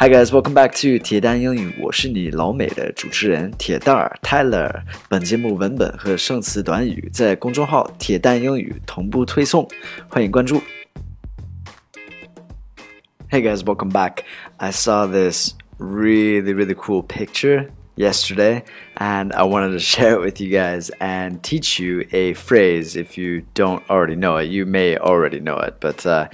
Hi guys, welcome back to 铁蛋英语，我是你老美的主持人铁蛋儿 Tyler。本节目文本和生词短语在公众号“铁蛋英语”同步推送，欢迎关注。Hey guys, welcome back. I saw this really, really cool picture yesterday, and I wanted to share it with you guys and teach you a phrase if you don't already know it. You may already know it, but uh,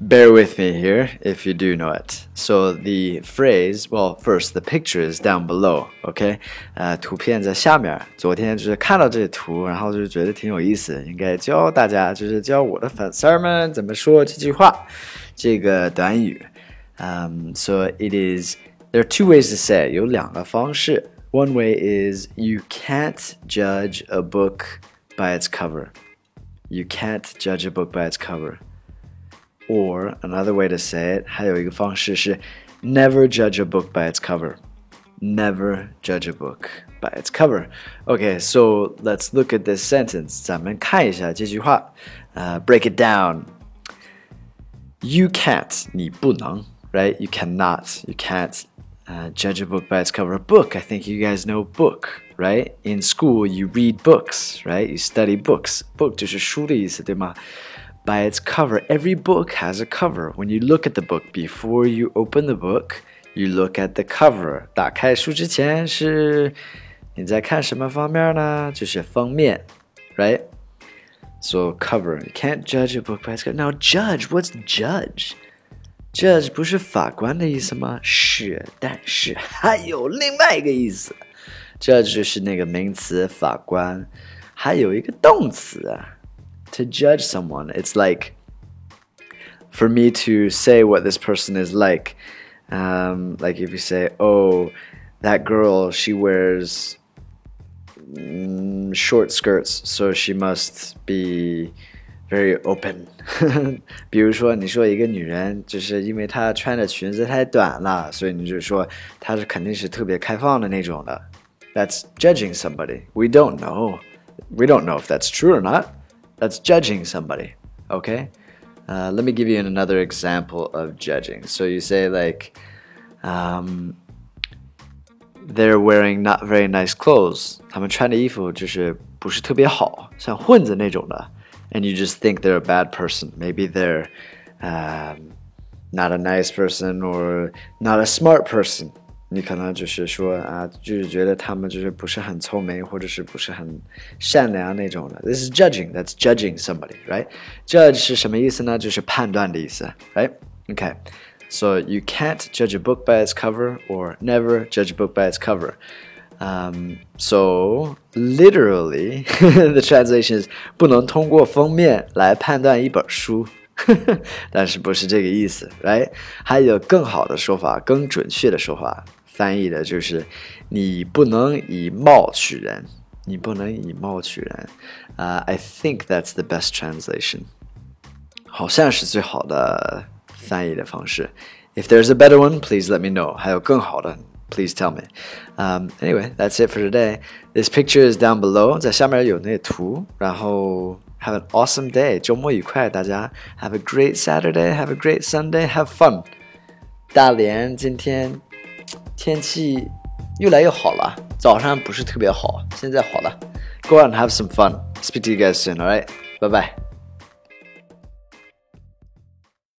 bear with me here if you do know it. So the phrase, well, first the picture is down below, OK？呃，图片在下面。昨天就是看到这图，然后就觉得挺有意思，应该教大家，就是教我的粉丝们怎么说这句话，这个短语。Um, so it is. There are two ways to say it. 有两个方式。One way is you can't judge a book by its cover. You can't judge a book by its cover. Or another way to say it, 还有一个方式是 never judge a book by its cover. Never judge a book by its cover. Okay, so let's look at this sentence. 咱们看一下这句话。Uh, break it down. You can't, 你不能, right? You cannot, you can't uh, judge a book by its cover. A book, I think you guys know book, right? In school, you read books, right? You study books. Book 就是书的意思，对吗 ？by its cover. Every book has a cover. When you look at the book, before you open the book, you look at the cover. 打开书之前是你在看什么方面呢？就是封面，right? So cover. You can't judge a book by its cover. Now judge. What's judge? Judge 不是法官的意思吗？是，但是还有另外一个意思。Judge 就是那个名词法官，还有一个动词啊。 to judge someone. It's like for me to say what this person is like. Um, like if you say, "Oh, that girl, she wears mm, short skirts, so she must be very open." 比如说，你说一个女人，就是因为她穿的裙子太短了，所以你就说她是肯定是特别开放的那种的。That's judging somebody. We don't know. We don't know if that's true or not. That's judging somebody. Okay? Uh, let me give you another example of judging. So you say, like, um, they're wearing not very nice clothes. 他们穿的衣服就是不是特别好，像混子那种的。And you just think they're a bad person. Maybe they're um, not a nice person or not a smart person. 你可能就是说啊，就是觉得他们就是不是很聪明，或者是不是很善良那种的。This is judging. That's judging somebody, right? Judge 是什么意思呢？就是判断的意思，right? Okay. So you can't judge a book by its cover, or never judge a book by its cover. Um, so literally, the translation is 不能通过封面来判断一本书。但是不是这个意思，right？还有更好的说法，更准确的说法。 翻译的就是你不能以貌取人，你不能以貌取人。啊、uh,，I think that's the best translation，好像是最好的翻译的方式。If there's a better one, please let me know. 还有更好的，please tell me. Um, anyway, that's it for today. This picture is down below. 在下面有那个图，然后 have an awesome day. 周末愉快，大家 have a great Saturday, have a great Sunday, have fun. 大连今天 天气越来越好了，早上不是特别好，现在好了。Go and have some fun. Speak to you guys soon. All right, bye bye.